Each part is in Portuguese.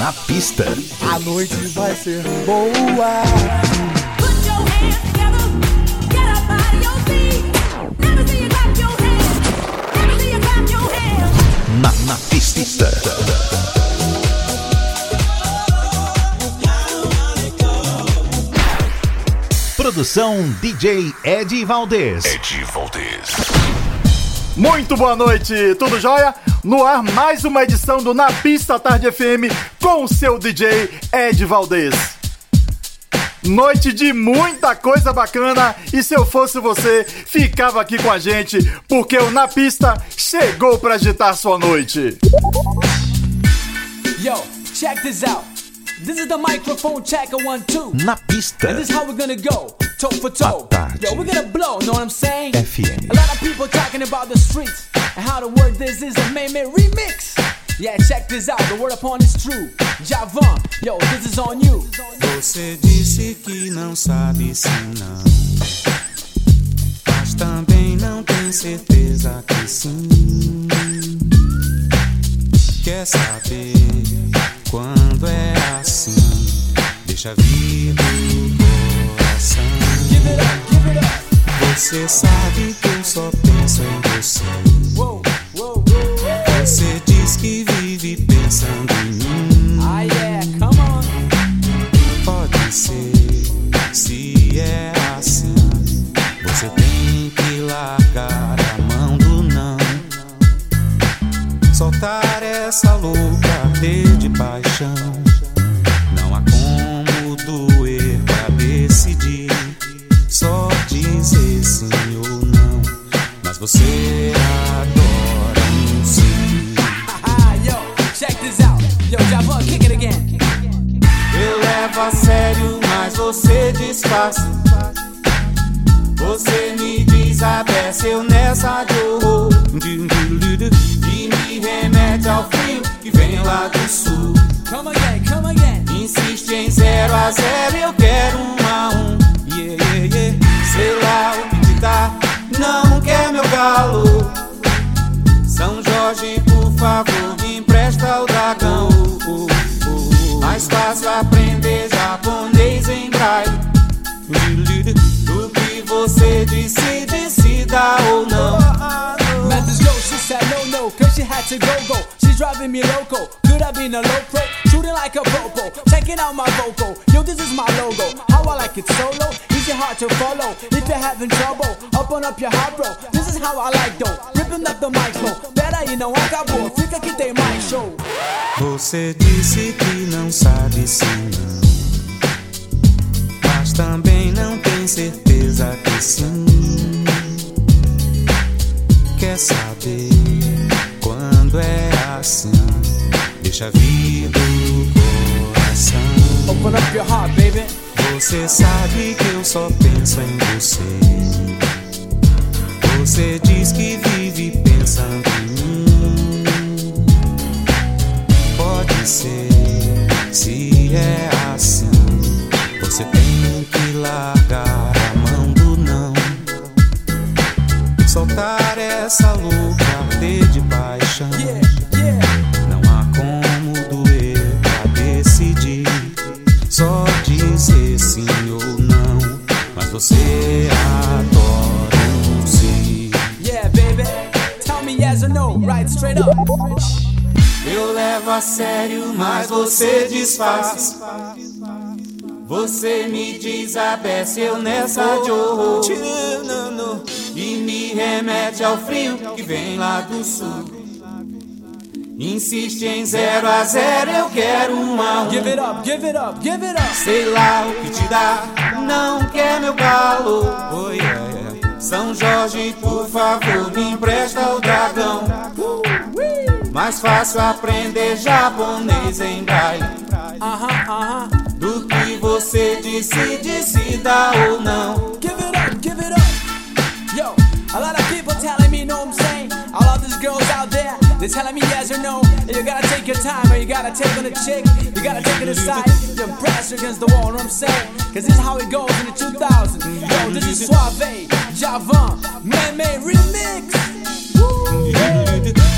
Na pista. A noite vai ser boa. Na, na pista. Produção DJ Ed Valdez. Ed Valdez. Muito boa noite, tudo jóia? No ar, mais uma edição do Na Pista Tarde FM com o seu DJ Ed Valdez. Noite de muita coisa bacana e se eu fosse você, ficava aqui com a gente, porque o Na Pista chegou pra agitar sua noite. Yo, check this out. This is the microphone checker one two. Na pista. And this is how we're gonna go, toe for toe. Yo, we're gonna blow, know what I'm saying? FM. A lot of people talking about the streets and how the word this is a meme remix. Yeah, check this out, the word upon is true. Javan, yo, this is on you. Você disse que não sabe se não. Mas também não tem certeza que sim. Quer saber quando é assim? Deixa vir do coração. Give it up, give it up. Você sabe que eu só penso em você. Whoa, whoa, whoa. Você pensando em mim. Ah, yeah, come on. Pode ser, se é assim, você tem que largar a mão do não. Soltar essa louca de paixão. Você disfarça. Você me desabece, eu nessa horror. E me remete ao frio que vem lá do sul. Come again, come again. Insiste em zero a zero, to go, go. She's driving me loco. Could I be in a low pro? Shooting like a popo. Checking out my vocal. Yo, this is my logo. How I like it solo. Easy, hard to follow. If you're having trouble, open up your heart, bro. This is how I like though. Ripping up the mic, bro. Better, you know, acabou. Fica que tem mais show. Você disse que não sabe se não. Mas também não tem certeza que sim. Quer saber quando é assim? Deixa vir do coração. Open up your heart, baby. Você sabe que eu só penso em você. Você diz que vive pensando sério, mas você disfarça. Você me desabece, eu nessa de horror. E me remete ao frio que vem lá do sul. Insiste em zero a zero, eu quero um um. Give it up, give it up, give it up. Sei lá o que te dá, não quer meu calor. Oh, yeah. São Jorge, por favor, me empresta o dragão. Mais fácil aprender japonês em braille do que você decide se dá ou não. Give it up, give it up. Yo, a lot of people telling me, know what I'm saying? All of these girls out there, they're telling me yes or no. And you gotta take your time, or you gotta take on a chick. You gotta take it aside to impress her against the wall, know what I'm saying? Cause this is how it goes in the 2000s. Yo, this is Suave, Javan, Man Made Remix. Woo!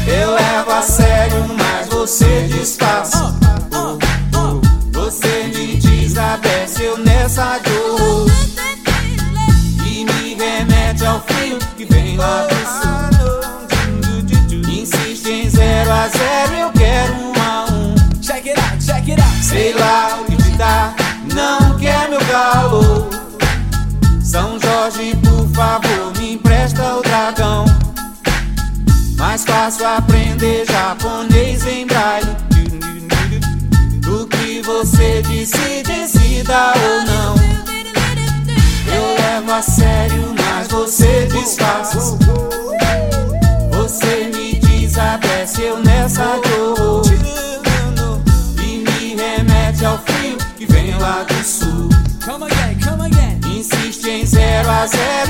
Eu levo a sério, mas você disfarça. Uh, uh. Você me desabece, eu nessa dor. E me remete ao frio que vem lá Sei lá o que dá, não quer meu calor. São Jorge, por favor, me empresta o dragão. Mais fácil aprender japonês em braille do que você decide se dá ou não. Eu levo a sério, mas você disfarça. Zero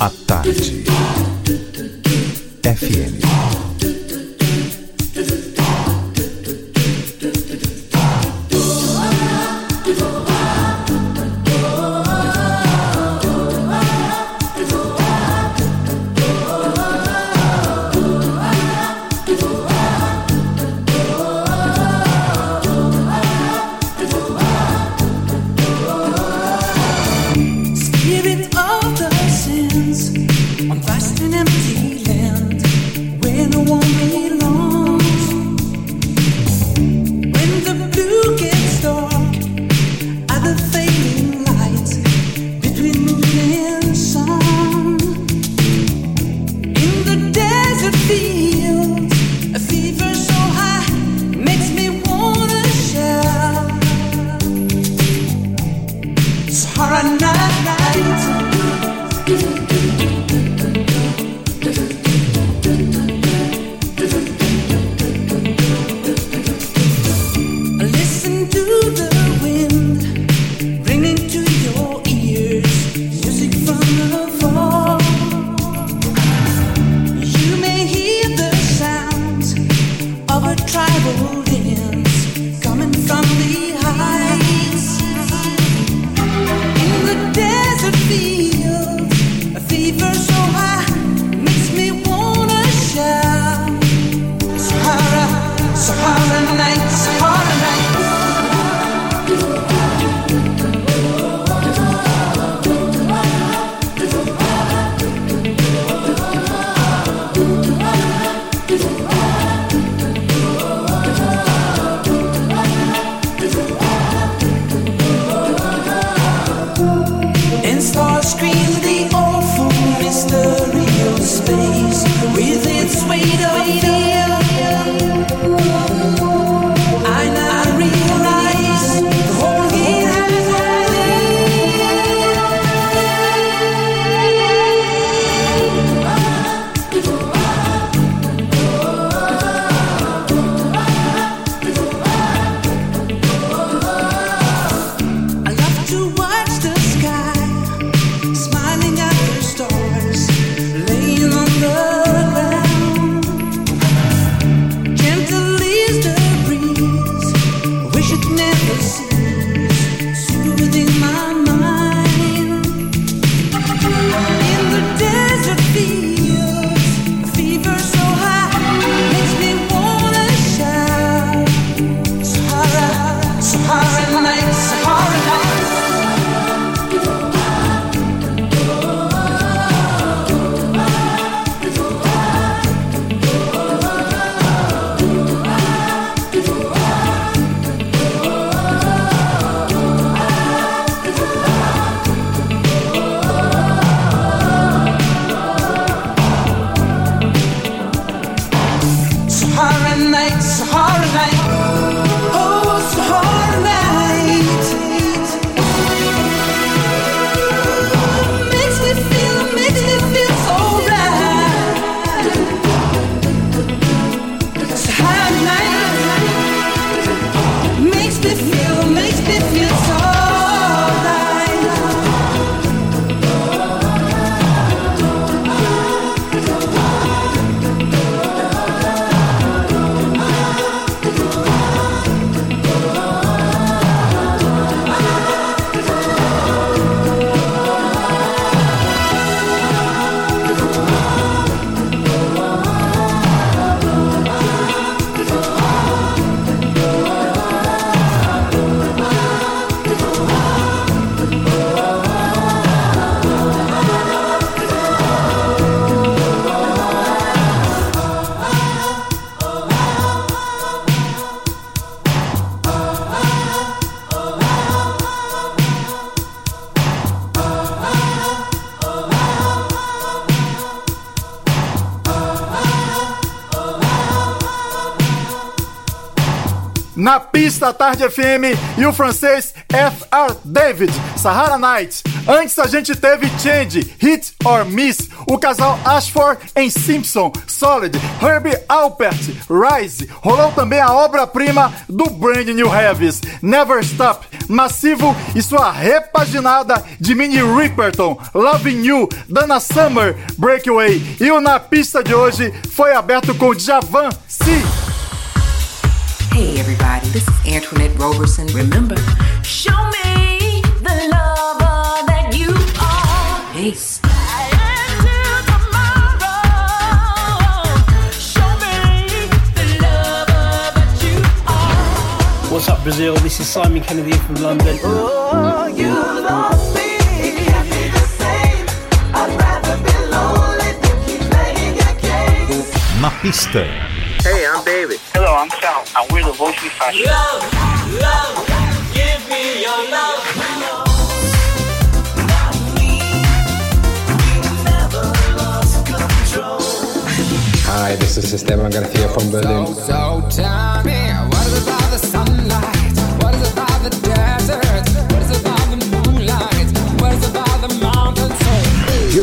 A Tarde FM. Pista Tarde FM e o francês F.R. David, Sahara Night. Antes a gente teve Change, Hit or Miss, o casal Ashford em Simpson, Solid, Herbie Alpert, Rise. Rolou também a obra-prima do Brand New Heavies, Never Stop, Massivo e sua repaginada de Mini Ripperton, Loving You, Dana Summer, Breakaway. E o Na Pista de hoje foi aberto com Javan C. Hey everybody, this is Antoinette Roberson. Remember, show me the lover that you are. Peace. What's up, Brazil? This is Simon Kennedy from London. Oh, you love me. Na pista. Hey, I'm David. Hello, I'm Sal, and we're the Voice We Fashion. Hi, this is Esteban Garcia from Berlin. So tell me, what is about the sunlight?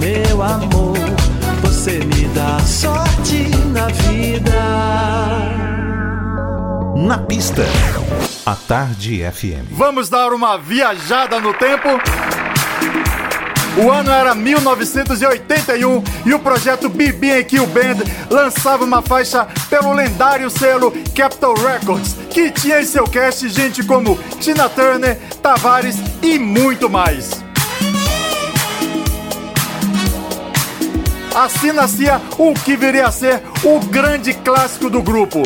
meu amor. Você me dá sorte na vida. Na pista, a Tarde FM. Vamos dar uma viajada no tempo? O ano era 1981 e o projeto BB&Q Band lançava uma faixa pelo lendário selo Capitol Records, que tinha em seu cast gente como Tina Turner, Tavares e muito mais. Assim nascia o que viria a ser o grande clássico do grupo.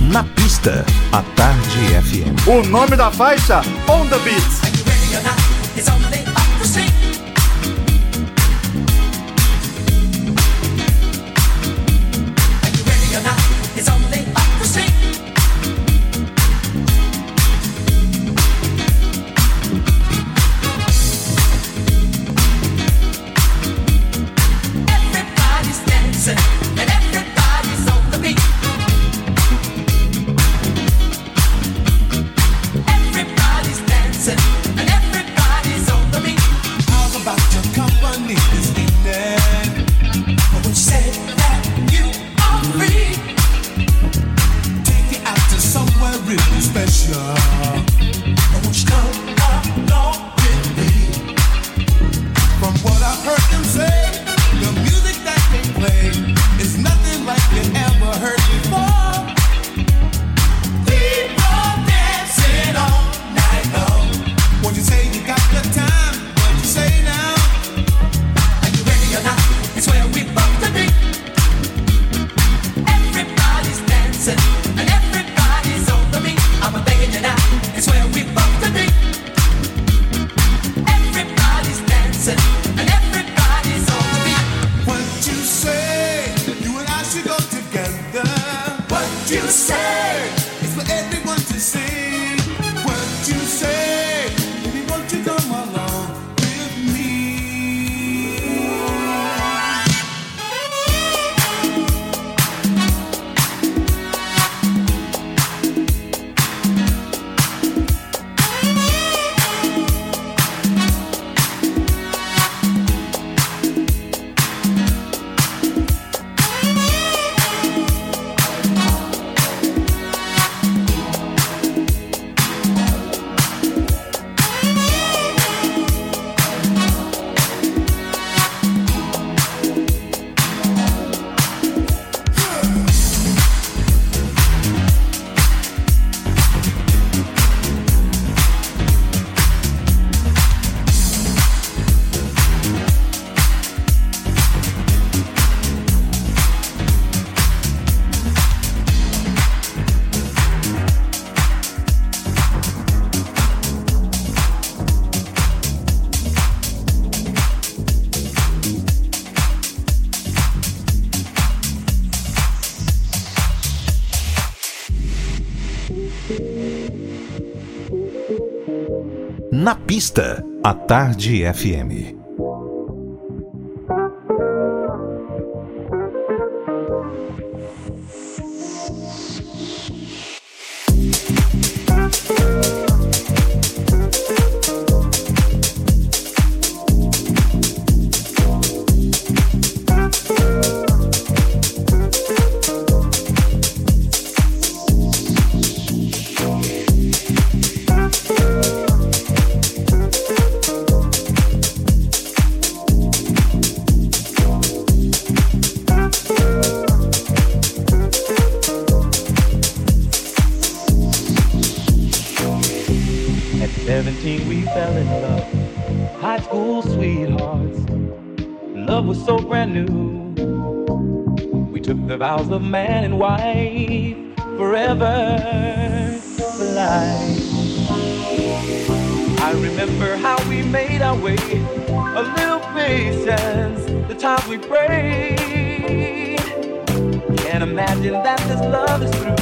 Na pista, a Tarde FM. O nome da faixa On the Beat. pista, à Tarde FM. Imagine that this love is through.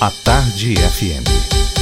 A Tarde FM.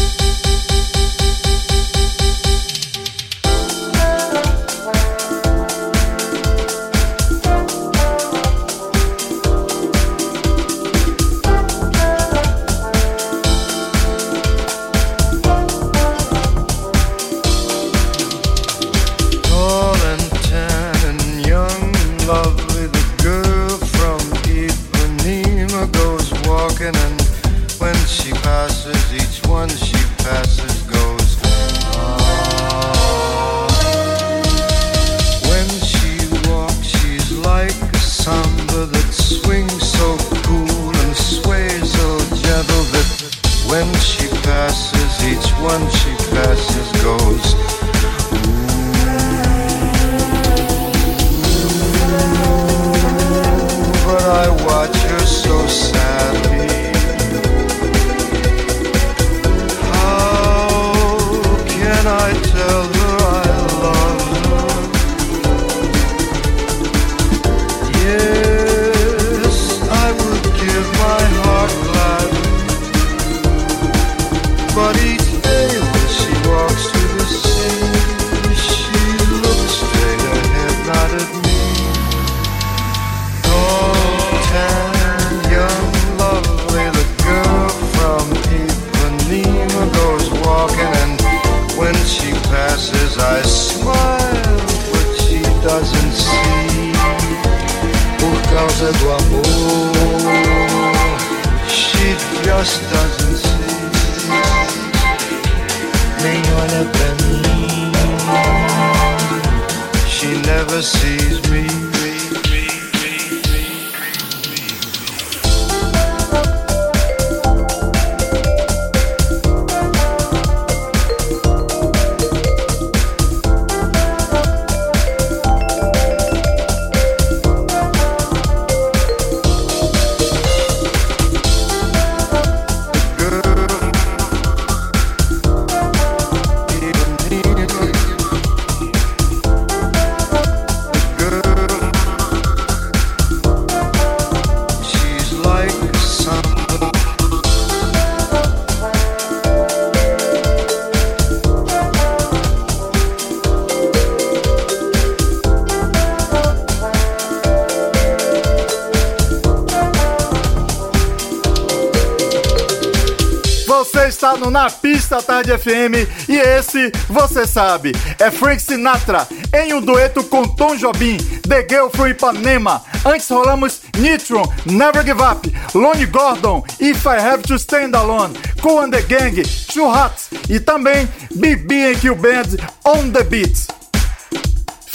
Pista FM e esse, você sabe, é Frank Sinatra em um dueto com Tom Jobim, The Girl from Ipanema. Antes rolamos Nitron, Never Give Up, Lonnie Gordon, If I Have to Stand Alone, Cool and the Gang, Two Hats e também BB and Q Band On The Beat.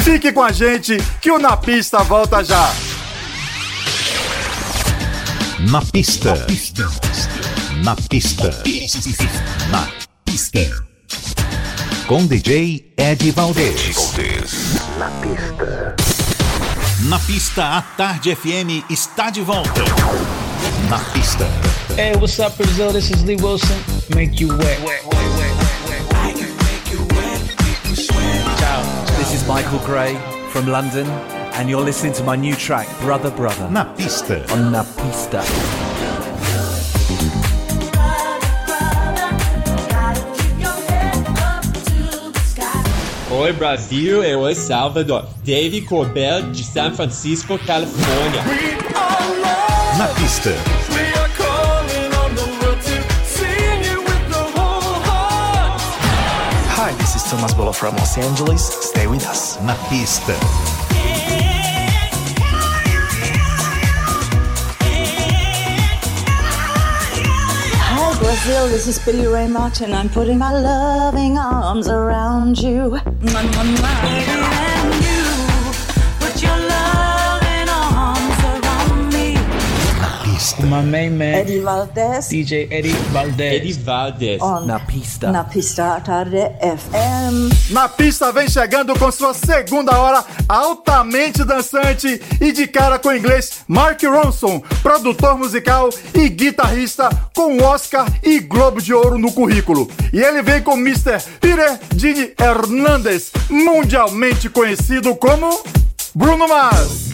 Fique com a gente que o Na Pista volta já. Na pista. Na pista. Na pista. Com DJ Ed Valdez. Na pista. Na pista, a Tarde FM está de volta. Na pista. Hey, what's up, Brazil? This is Lee Wilson. Make you wet. Ciao, this is Michael Gray from London, and you're listening to my new track, Brother Brother. Na pista. On Na Pista. Oi Brasil, eu é Salvador. Dave Corbell de San Francisco, Califórnia. Na pista. Hi, this is Thomas Bolo from Los Angeles. Stay with us. Na pista. Brazil. This is Billy Ray Martin. I'm putting my loving arms around you. My main man, Eddie Valdez. DJ Eddie Valdez. Eddie Valdez. On Na pista. Na pista tarde FM. Na pista vem chegando com sua segunda hora altamente dançante e de cara com o inglês Mark Ronson, produtor musical e guitarrista com Oscar e Globo de Ouro no currículo. E ele vem com Mr. Peter Gini Hernandez, mundialmente conhecido como Bruno Mars.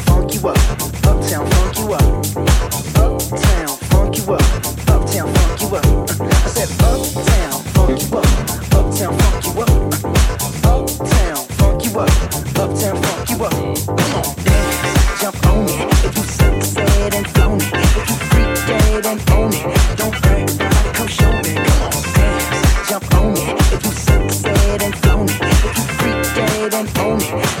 you up. Uptown funk you up. Uptown funk you up. Uptown funk you up. I said uptown funk you up. Uptown funk you up. Uptown funk you up. Uptown funk you up. Come on, dance, jump on it. If you suck, it. If you freak own it. Don't come show me. Come on, dance, jump on it. If you suck, it. If you freak own it.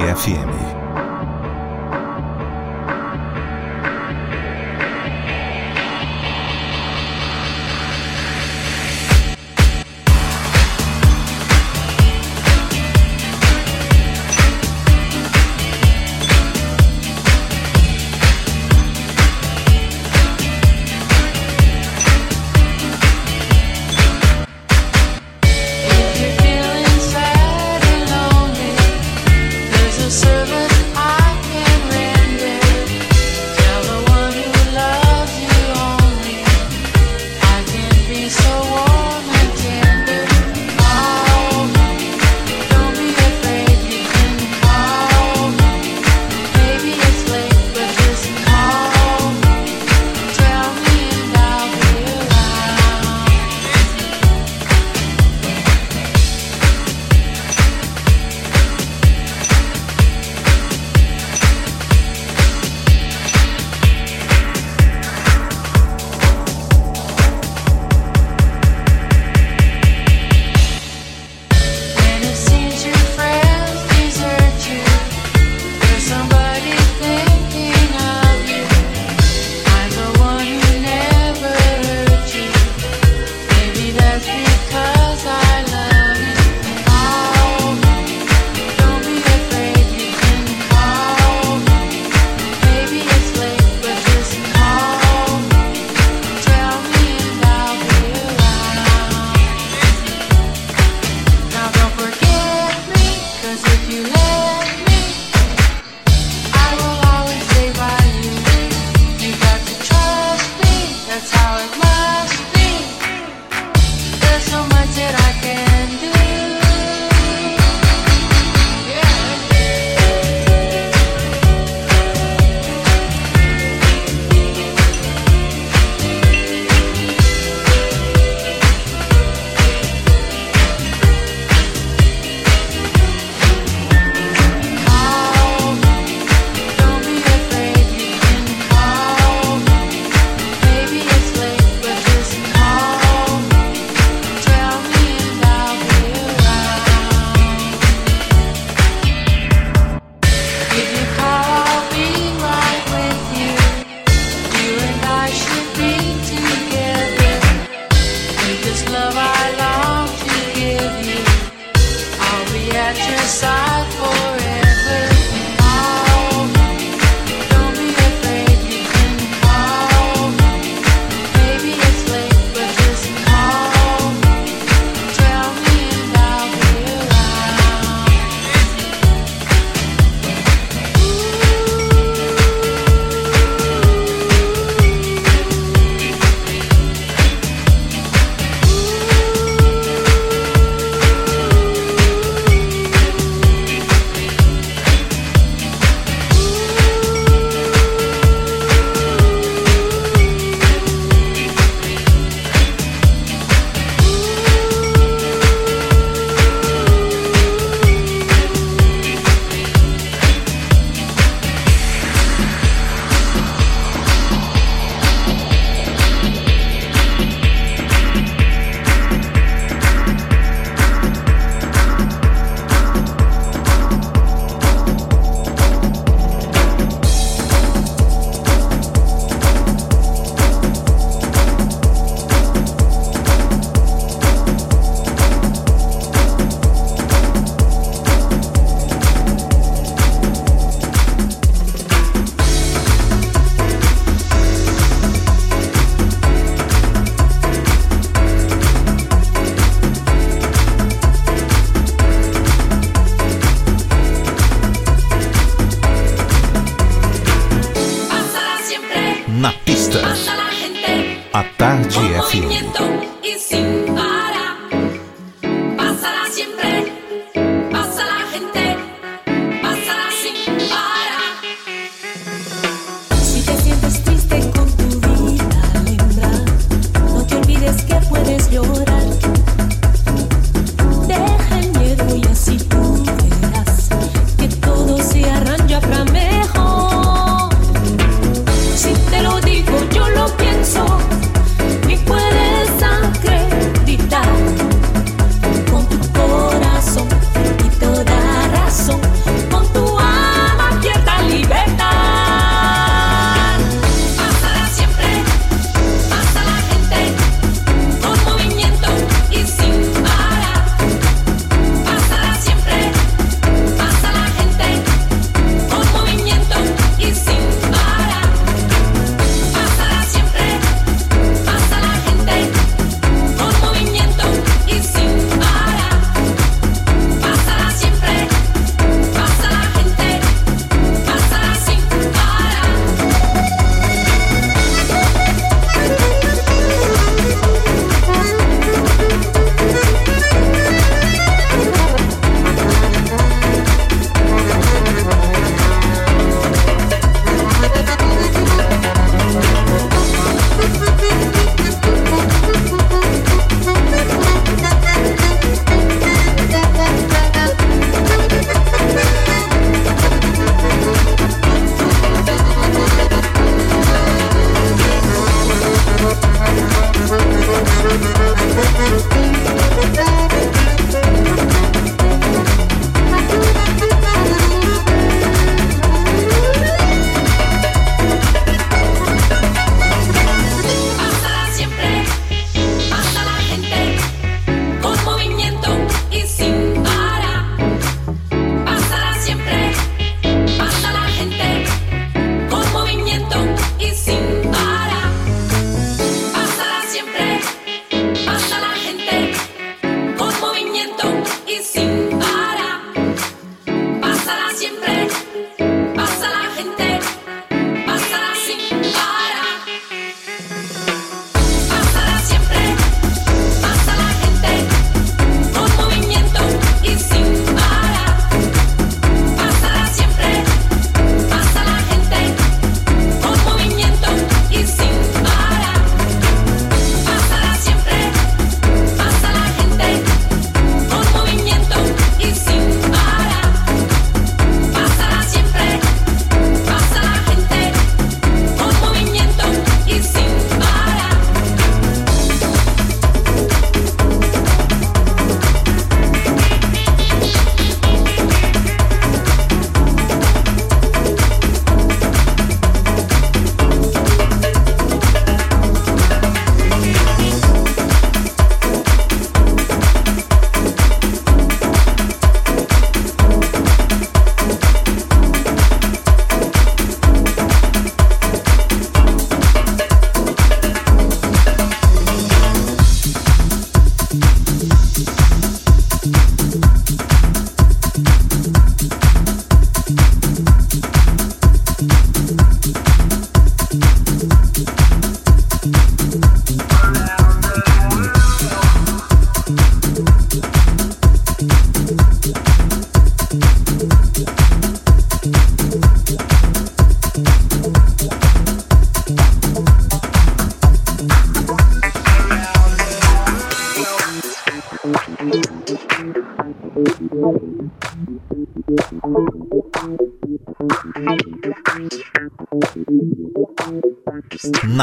FM.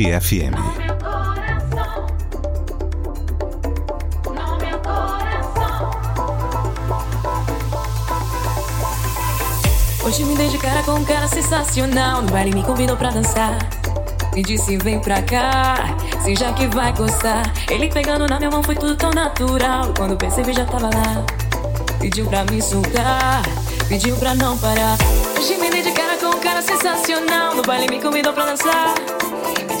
Rede FM. Hoje me dei de cara com um cara sensacional. No baile me convidou pra dançar. Me disse, vem pra cá, se já que vai gostar. Ele pegando na minha mão foi tudo tão natural. Quando percebi, já tava lá. Pediu pra me soltar, pediu pra não parar. Hoje me dei de cara com um cara sensacional. No baile me convidou pra dançar.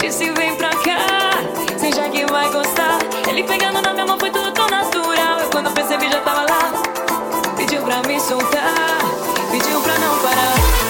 Disse vem pra cá, seja que vai gostar. Ele pegando na minha mão foi tudo tão natural. Eu quando percebi já tava lá. Pediu pra me soltar, pediu pra não parar.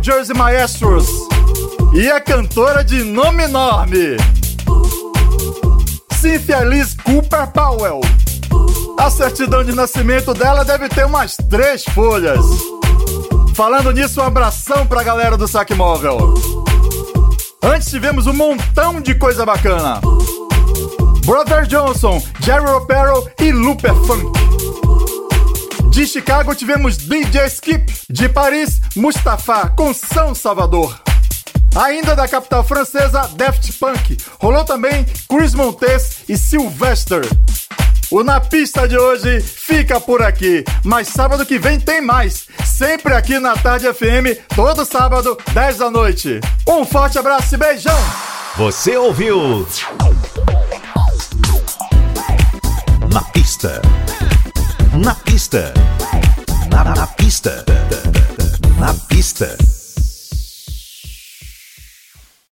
É Jersey Maestros. E a cantora de nome enorme. Cynthia Liz Cooper Powell. A certidão de nascimento dela deve ter umas três folhas. Falando nisso, um abração pra galera do Saque Móvel. Antes tivemos um montão de coisa bacana. Brother Johnson, Jerry Ropero e Looper Funk. De Chicago tivemos DJ Skip. De Paris, Mustafa com São Salvador. Ainda da capital francesa, Daft Punk. Rolou também Chris Montes e Sylvester. O Na Pista de hoje fica por aqui, mas sábado que vem tem mais. Sempre aqui na Tarde FM, todo sábado, 10 da noite. Um forte abraço e beijão! Você ouviu? Na pista. Na pista.